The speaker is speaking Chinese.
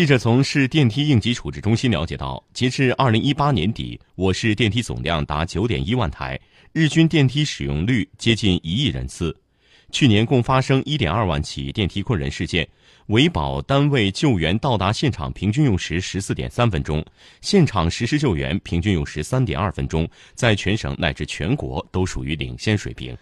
记者从市电梯应急处置中心了解到截至二零一八年底我市电梯总量达九点一万台日均电梯使用率接近一亿人次。去年共发生一点二万起电梯困人事件维保单位救援到达现场平均用时十四点三分钟现场实施救援平均用时三点二分钟在全省乃至全国都属于领先水平。